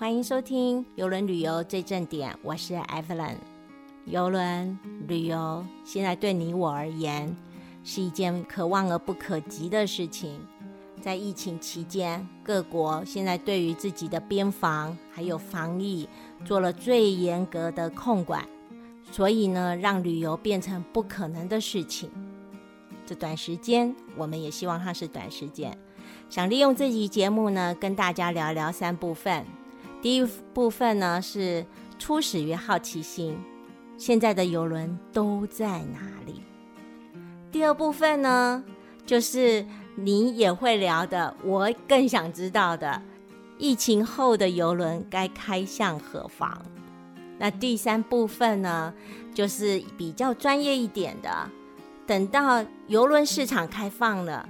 欢迎收听游轮旅游最正点，我是 Evelyn。游轮旅游现在对你我而言是一件可望而不可及的事情。在疫情期间，各国现在对于自己的边防还有防疫做了最严格的控管，所以呢，让旅游变成不可能的事情。这短时间，我们也希望它是短时间。想利用这集节目呢，跟大家聊聊三部分。第一部分呢是初始于好奇心，现在的游轮都在哪里？第二部分呢就是你也会聊的，我更想知道的，疫情后的游轮该开向何方？那第三部分呢就是比较专业一点的，等到游轮市场开放了，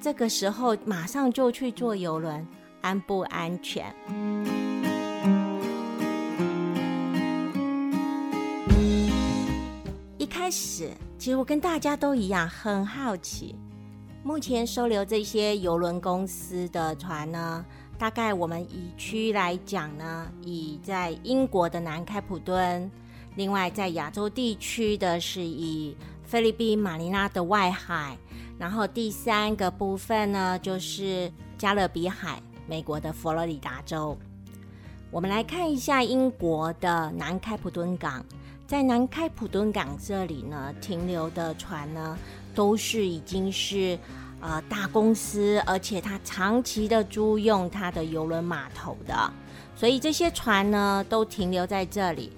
这个时候马上就去坐游轮，安不安全？始，其实我跟大家都一样，很好奇。目前收留这些游轮公司的船呢，大概我们以区来讲呢，以在英国的南开普敦，另外在亚洲地区的是以菲律宾马尼拉的外海，然后第三个部分呢就是加勒比海，美国的佛罗里达州。我们来看一下英国的南开普敦港。在南开普敦港这里呢，停留的船呢，都是已经是呃大公司，而且它长期的租用它的游轮码头的，所以这些船呢都停留在这里。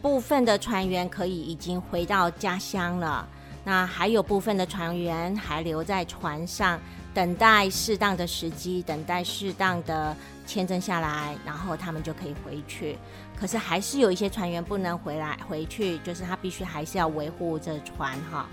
部分的船员可以已经回到家乡了，那还有部分的船员还留在船上，等待适当的时机，等待适当的签证下来，然后他们就可以回去。可是还是有一些船员不能回来回去，就是他必须还是要维护这船哈。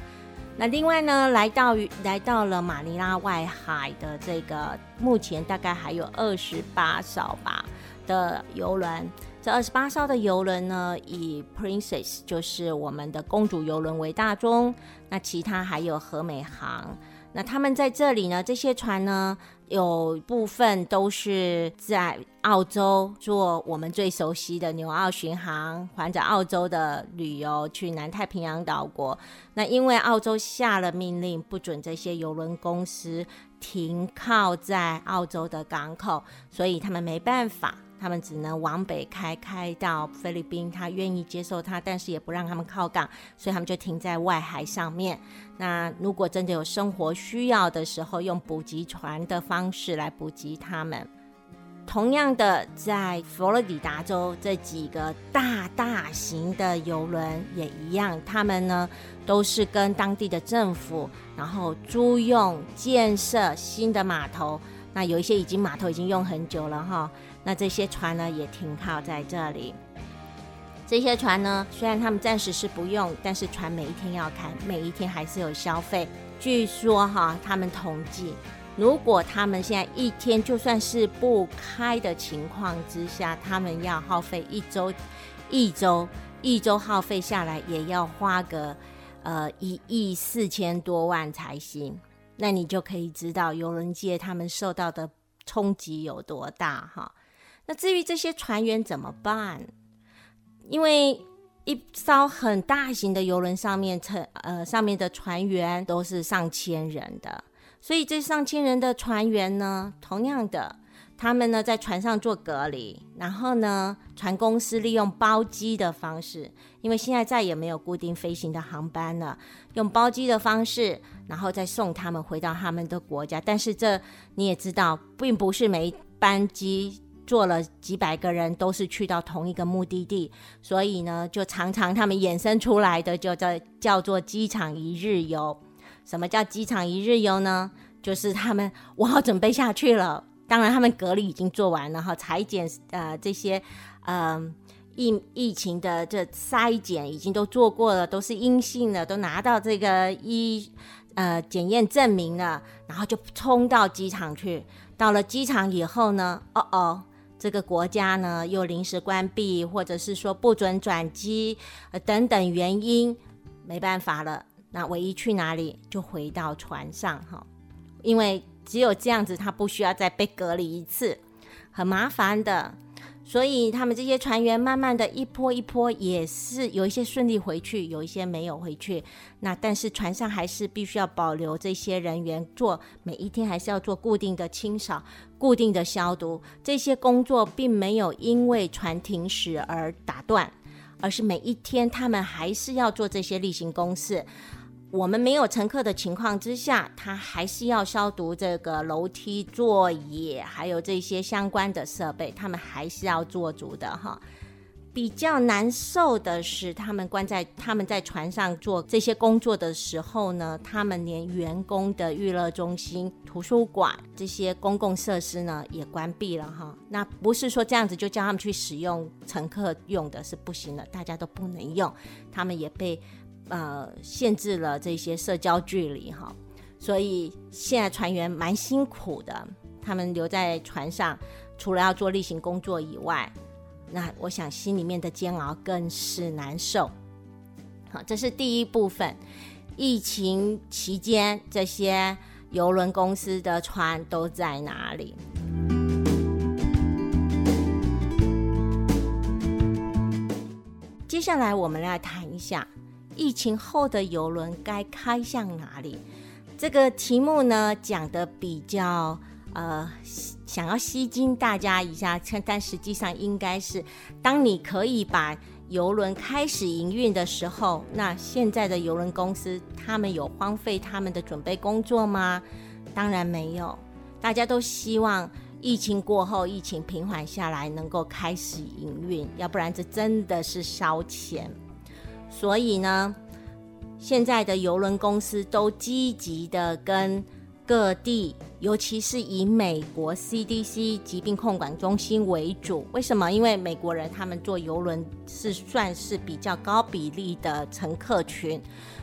那另外呢，来到来到了马尼拉外海的这个，目前大概还有二十八艘吧的游轮。这二十八艘的游轮呢，以 Princess 就是我们的公主游轮为大宗，那其他还有和美航。那他们在这里呢，这些船呢。有部分都是在澳洲做我们最熟悉的纽澳巡航，环着澳洲的旅游去南太平洋岛国。那因为澳洲下了命令，不准这些邮轮公司停靠在澳洲的港口，所以他们没办法。他们只能往北开，开到菲律宾，他愿意接受他，但是也不让他们靠港，所以他们就停在外海上面。那如果真的有生活需要的时候，用补给船的方式来补给他们。同样的，在佛罗里达州这几个大大型的游轮也一样，他们呢都是跟当地的政府，然后租用建设新的码头。那有一些已经码头已经用很久了哈。那这些船呢也停靠在这里。这些船呢，虽然他们暂时是不用，但是船每一天要开，每一天还是有消费。据说哈，他们统计，如果他们现在一天就算是不开的情况之下，他们要耗费一周，一周一周耗费下来也要花个呃一亿四千多万才行。那你就可以知道游轮界他们受到的冲击有多大哈。那至于这些船员怎么办？因为一艘很大型的游轮上面，乘呃上面的船员都是上千人的，所以这上千人的船员呢，同样的，他们呢在船上做隔离，然后呢，船公司利用包机的方式，因为现在再也没有固定飞行的航班了，用包机的方式，然后再送他们回到他们的国家。但是这你也知道，并不是每一班机。坐了几百个人都是去到同一个目的地，所以呢，就常常他们衍生出来的就叫叫做机场一日游。什么叫机场一日游呢？就是他们我好准备下去了，当然他们隔离已经做完了哈，裁剪呃这些嗯疫疫情的这筛检已经都做过了，都是阴性的，都拿到这个医呃检验证明了，然后就冲到机场去。到了机场以后呢，哦哦。这个国家呢又临时关闭，或者是说不准转机，呃等等原因，没办法了。那唯一去哪里就回到船上哈，因为只有这样子，他不需要再被隔离一次，很麻烦的。所以他们这些船员慢慢的一波一波，也是有一些顺利回去，有一些没有回去。那但是船上还是必须要保留这些人员做每一天还是要做固定的清扫、固定的消毒。这些工作并没有因为船停驶而打断，而是每一天他们还是要做这些例行公事。我们没有乘客的情况之下，他还是要消毒这个楼梯、座椅，还有这些相关的设备，他们还是要做足的哈。比较难受的是，他们关在他们在船上做这些工作的时候呢，他们连员工的娱乐中心、图书馆这些公共设施呢也关闭了哈。那不是说这样子就叫他们去使用乘客用的是不行的，大家都不能用，他们也被。呃，限制了这些社交距离哈，所以现在船员蛮辛苦的。他们留在船上，除了要做例行工作以外，那我想心里面的煎熬更是难受。好，这是第一部分。疫情期间，这些游轮公司的船都在哪里？接下来我们来谈一下。疫情后的游轮该开向哪里？这个题目呢讲的比较呃，想要吸睛大家一下，但实际上应该是，当你可以把游轮开始营运的时候，那现在的游轮公司他们有荒废他们的准备工作吗？当然没有，大家都希望疫情过后，疫情平缓下来，能够开始营运，要不然这真的是烧钱。所以呢，现在的邮轮公司都积极的跟各地，尤其是以美国 CDC 疾病控管中心为主。为什么？因为美国人他们坐邮轮是算是比较高比例的乘客群，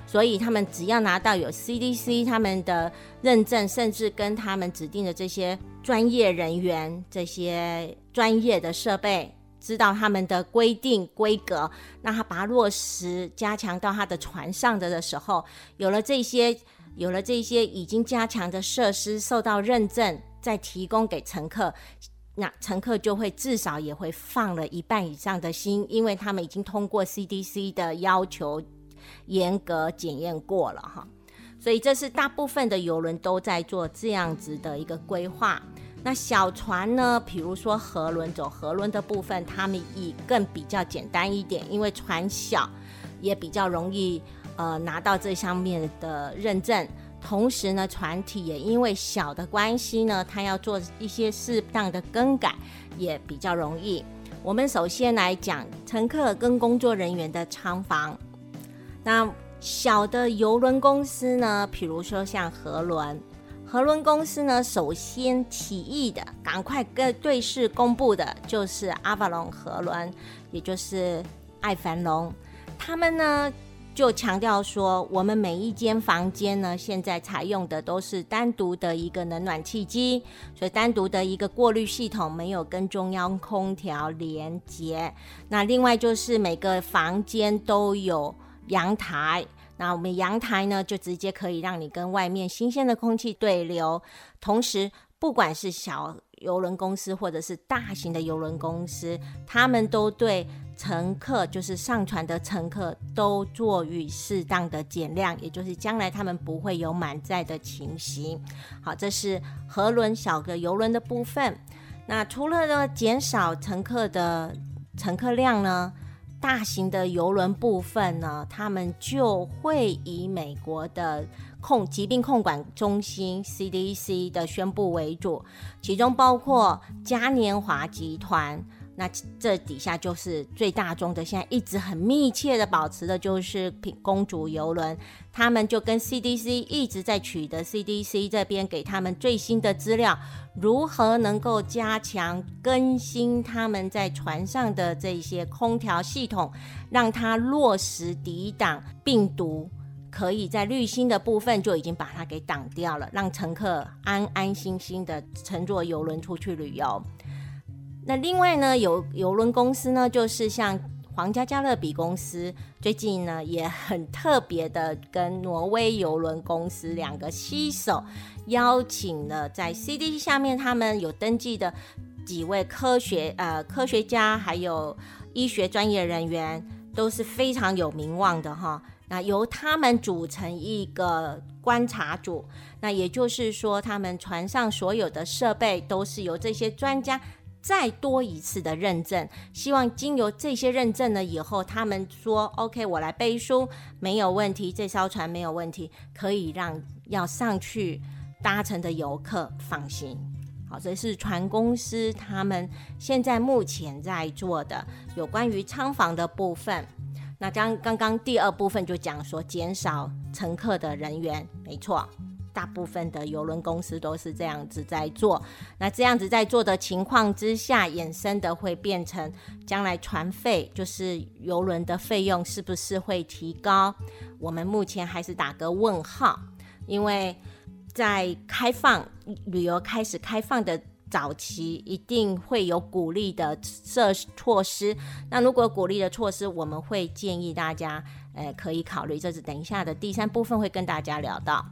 所以他们只要拿到有 CDC 他们的认证，甚至跟他们指定的这些专业人员、这些专业的设备。知道他们的规定规格，那他把它落实加强到他的船上的的时候，有了这些，有了这些已经加强的设施受到认证，再提供给乘客，那乘客就会至少也会放了一半以上的心，因为他们已经通过 CDC 的要求严格检验过了哈，所以这是大部分的游轮都在做这样子的一个规划。那小船呢？比如说河轮走河轮的部分，他们以更比较简单一点，因为船小，也比较容易呃拿到这上面的认证。同时呢，船体也因为小的关系呢，它要做一些适当的更改，也比较容易。我们首先来讲乘客跟工作人员的舱房。那小的游轮公司呢，比如说像河轮。和伦公司呢，首先起义的，赶快跟对视公布的，就是阿法龙河轮，也就是爱凡龙。他们呢就强调说，我们每一间房间呢，现在采用的都是单独的一个冷暖气机，所以单独的一个过滤系统没有跟中央空调连接。那另外就是每个房间都有阳台。那我们阳台呢，就直接可以让你跟外面新鲜的空气对流。同时，不管是小游轮公司或者是大型的游轮公司，他们都对乘客，就是上船的乘客，都做予适当的减量，也就是将来他们不会有满载的情形。好，这是河轮小的游轮的部分。那除了呢减少乘客的乘客量呢？大型的游轮部分呢，他们就会以美国的控疾病控管中心 CDC 的宣布为主，其中包括嘉年华集团。那这底下就是最大宗的，现在一直很密切的保持的就是品公主游轮，他们就跟 CDC 一直在取得 CDC 这边给他们最新的资料，如何能够加强更新他们在船上的这些空调系统，让它落实抵挡病毒，可以在滤芯的部分就已经把它给挡掉了，让乘客安安心心的乘坐游轮出去旅游。那另外呢，有游轮公司呢，就是像皇家加勒比公司，最近呢也很特别的跟挪威游轮公司两个携手，邀请了在 CD 下面他们有登记的几位科学呃科学家还有医学专业人员都是非常有名望的哈。那由他们组成一个观察组，那也就是说，他们船上所有的设备都是由这些专家再多一次的认证。希望经由这些认证了以后，他们说 OK，我来背书没有问题，这艘船没有问题，可以让要上去搭乘的游客放心。好，这是船公司他们现在目前在做的有关于仓房的部分。那刚刚刚第二部分就讲说减少乘客的人员，没错，大部分的邮轮公司都是这样子在做。那这样子在做的情况之下，衍生的会变成将来船费，就是邮轮的费用是不是会提高？我们目前还是打个问号，因为在开放旅游开始开放的。早期一定会有鼓励的设措施，那如果鼓励的措施，我们会建议大家，呃，可以考虑。这是等一下的第三部分会跟大家聊到。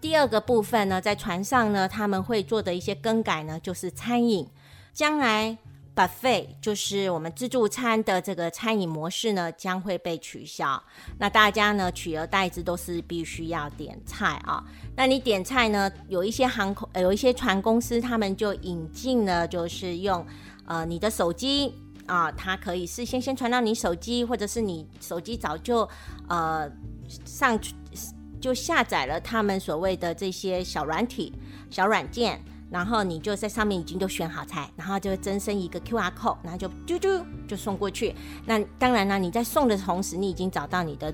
第二个部分呢，在船上呢，他们会做的一些更改呢，就是餐饮，将来。buffet 就是我们自助餐的这个餐饮模式呢，将会被取消。那大家呢，取而代之都是必须要点菜啊。那你点菜呢，有一些航空，有一些船公司，他们就引进了，就是用呃你的手机啊，它可以事先先传到你手机，或者是你手机早就呃上去就下载了他们所谓的这些小软体、小软件。然后你就在上面已经都选好菜，然后就会增生一个 Q R code，然后就啾啾就送过去。那当然了，你在送的同时，你已经找到你的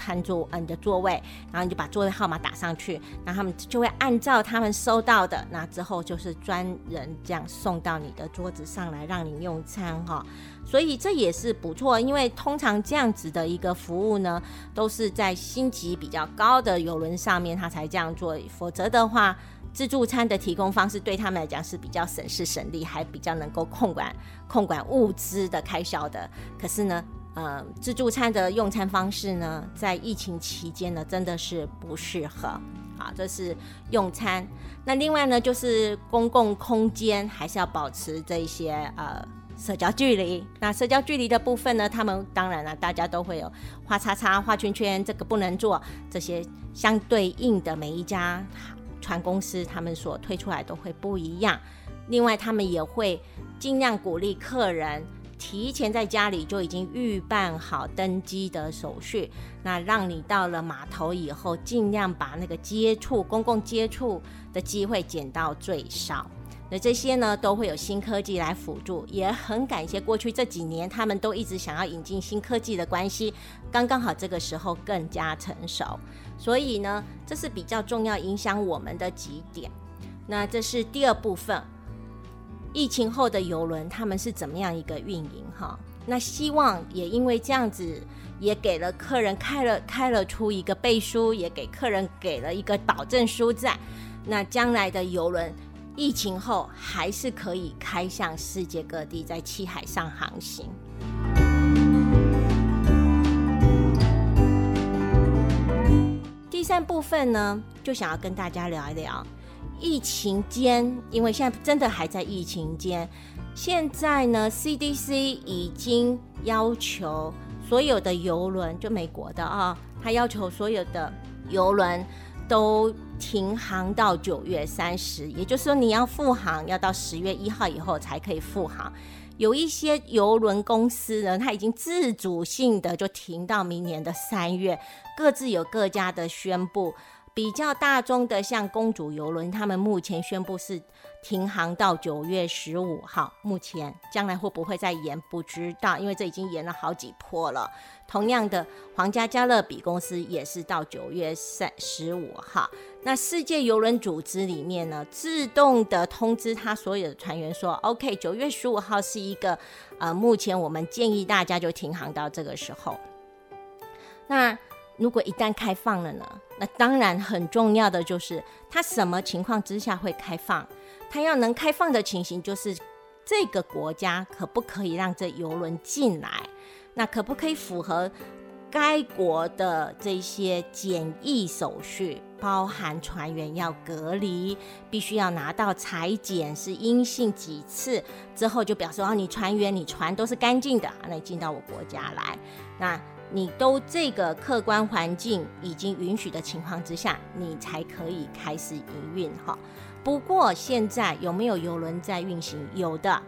餐桌，呃，你的座位，然后你就把座位号码打上去，那他们就会按照他们收到的，那之后就是专人这样送到你的桌子上来让你用餐哈。所以这也是不错，因为通常这样子的一个服务呢，都是在星级比较高的游轮上面他才这样做，否则的话。自助餐的提供方式对他们来讲是比较省事省力，还比较能够控管控管物资的开销的。可是呢，呃，自助餐的用餐方式呢，在疫情期间呢，真的是不适合。好，这是用餐。那另外呢，就是公共空间还是要保持这一些呃社交距离。那社交距离的部分呢，他们当然了，大家都会有画叉叉、画圈圈，这个不能做。这些相对应的每一家。船公司他们所推出来都会不一样，另外他们也会尽量鼓励客人提前在家里就已经预办好登机的手续，那让你到了码头以后，尽量把那个接触公共接触的机会减到最少。那这些呢，都会有新科技来辅助，也很感谢过去这几年他们都一直想要引进新科技的关系，刚刚好这个时候更加成熟。所以呢，这是比较重要影响我们的几点。那这是第二部分，疫情后的游轮他们是怎么样一个运营？哈，那希望也因为这样子，也给了客人开了开了出一个背书，也给客人给了一个保证书在。那将来的游轮。疫情后还是可以开向世界各地，在七海上航行。第三部分呢，就想要跟大家聊一聊疫情间，因为现在真的还在疫情间。现在呢，CDC 已经要求所有的游轮，就美国的啊，他要求所有的游轮。都停航到九月三十，也就是说你要复航，要到十月一号以后才可以复航。有一些邮轮公司呢，它已经自主性的就停到明年的三月，各自有各家的宣布。比较大宗的，像公主游轮，他们目前宣布是停航到九月十五号。目前将来会不会再延，不知道，因为这已经延了好几波了。同样的，皇家加勒比公司也是到九月三十五号。那世界游轮组织里面呢，自动的通知他所有的船员说：“OK，九月十五号是一个呃，目前我们建议大家就停航到这个时候。”那如果一旦开放了呢？那当然很重要的就是它什么情况之下会开放？它要能开放的情形就是这个国家可不可以让这游轮进来？那可不可以符合该国的这些检疫手续？包含船员要隔离，必须要拿到裁剪是阴性几次之后，就表示哦，你船员你船都是干净的，那你进到我国家来，那你都这个客观环境已经允许的情况之下，你才可以开始营运哈。不过现在有没有游轮在运行？有的，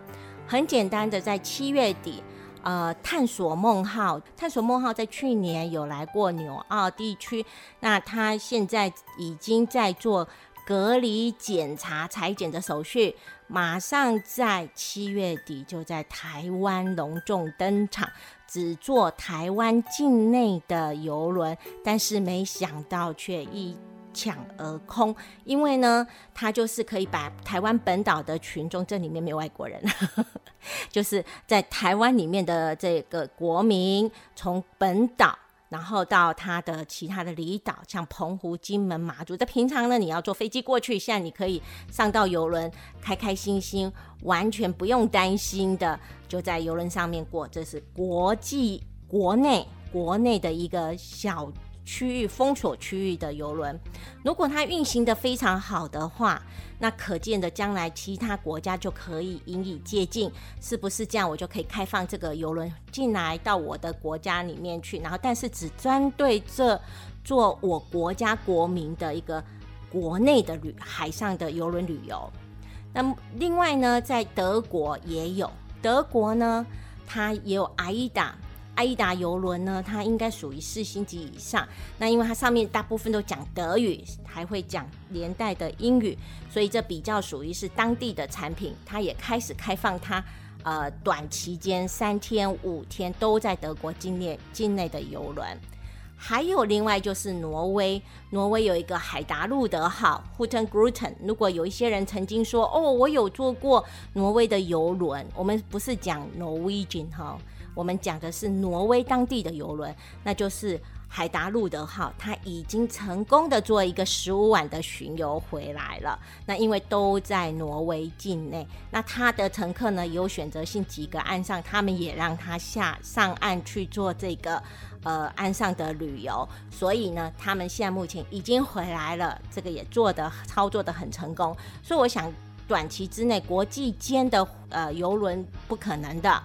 很简单的，在七月底。呃，探索梦号，探索梦号在去年有来过纽澳地区，那他现在已经在做隔离检查、裁剪的手续，马上在七月底就在台湾隆重登场，只坐台湾境内的游轮，但是没想到却一。抢而空，因为呢，它就是可以把台湾本岛的群众，这里面没有外国人，就是在台湾里面的这个国民，从本岛，然后到它的其他的离岛，像澎湖、金门、马祖，在平常呢，你要坐飞机过去，现在你可以上到游轮，开开心心，完全不用担心的，就在游轮上面过，这是国际、国内、国内的一个小。区域封锁区域的游轮，如果它运行的非常好的话，那可见的将来其他国家就可以引以借鉴，是不是这样？我就可以开放这个游轮进来到我的国家里面去，然后但是只针对这做我国家国民的一个国内的旅海上的游轮旅游。那么另外呢，在德国也有，德国呢它也有 AIDA。伊达游轮呢，它应该属于四星级以上。那因为它上面大部分都讲德语，还会讲连带的英语，所以这比较属于是当地的产品。它也开始开放它呃短期间三天五天都在德国境内境内的游轮。还有另外就是挪威，挪威有一个海达路德号 （Huten Gruten）。如果有一些人曾经说哦，我有坐过挪威的游轮，我们不是讲 Norwegian 哈。我们讲的是挪威当地的游轮，那就是海达路德号，它已经成功的做一个十五晚的巡游回来了。那因为都在挪威境内，那它的乘客呢有选择性几个岸上，他们也让他下上岸去做这个呃岸上的旅游，所以呢，他们现在目前已经回来了，这个也做的操作的很成功。所以我想，短期之内国际间的呃游轮不可能的。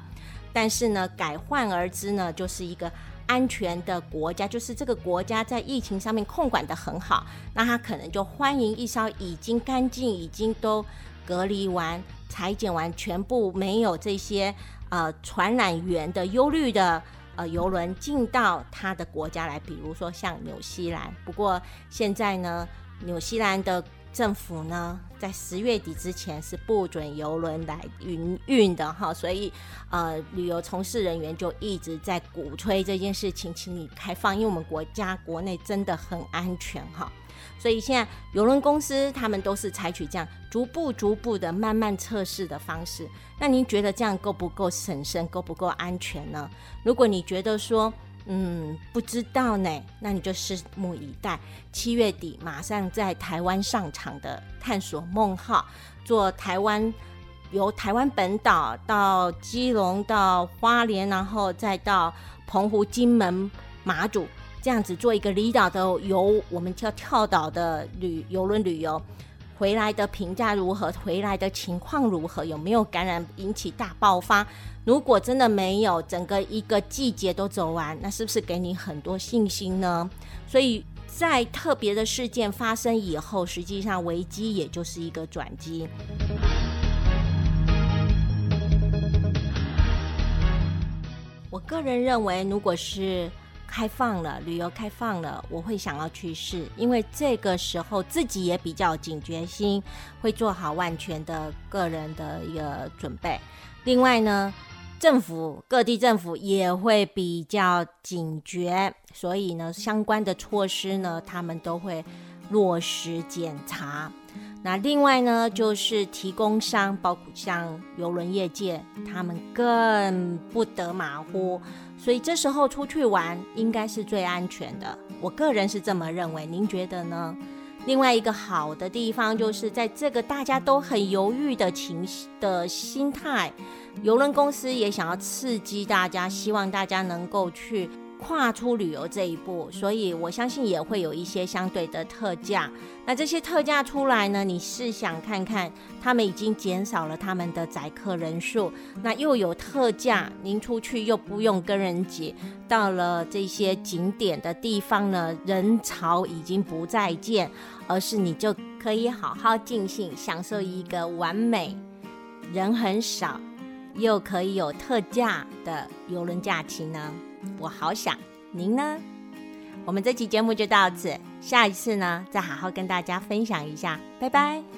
但是呢，改换而之呢，就是一个安全的国家，就是这个国家在疫情上面控管的很好，那他可能就欢迎一艘已经干净、已经都隔离完、裁剪完、全部没有这些呃传染源的忧虑的呃游轮进到他的国家来，比如说像纽西兰。不过现在呢，纽西兰的。政府呢，在十月底之前是不准游轮来营运的哈，所以呃，旅游从事人员就一直在鼓吹这件事情，请你开放，因为我们国家国内真的很安全哈，所以现在游轮公司他们都是采取这样逐步逐步的慢慢测试的方式。那您觉得这样够不够审慎，够不够安全呢？如果你觉得说，嗯，不知道呢，那你就拭目以待。七月底马上在台湾上场的探索梦号，做台湾由台湾本岛到基隆到花莲，然后再到澎湖、金门、马祖，这样子做一个离岛的游，我们叫跳岛的旅游轮旅游。回来的评价如何？回来的情况如何？有没有感染引起大爆发？如果真的没有，整个一个季节都走完，那是不是给你很多信心呢？所以在特别的事件发生以后，实际上危机也就是一个转机。我个人认为，如果是。开放了，旅游开放了，我会想要去试，因为这个时候自己也比较警觉心，会做好万全的个人的一个准备。另外呢，政府各地政府也会比较警觉，所以呢，相关的措施呢，他们都会落实检查。那另外呢，就是提供商，包括像邮轮业界，他们更不得马虎。所以这时候出去玩应该是最安全的，我个人是这么认为。您觉得呢？另外一个好的地方就是在这个大家都很犹豫的情的心态，邮轮公司也想要刺激大家，希望大家能够去跨出旅游这一步，所以我相信也会有一些相对的特价。那这些特价出来呢？你试想看看，他们已经减少了他们的载客人数，那又有特价，您出去又不用跟人挤，到了这些景点的地方呢，人潮已经不再见，而是你就可以好好尽兴，享受一个完美、人很少又可以有特价的游轮假期呢。我好想您呢。我们这期节目就到此，下一次呢再好好跟大家分享一下，拜拜。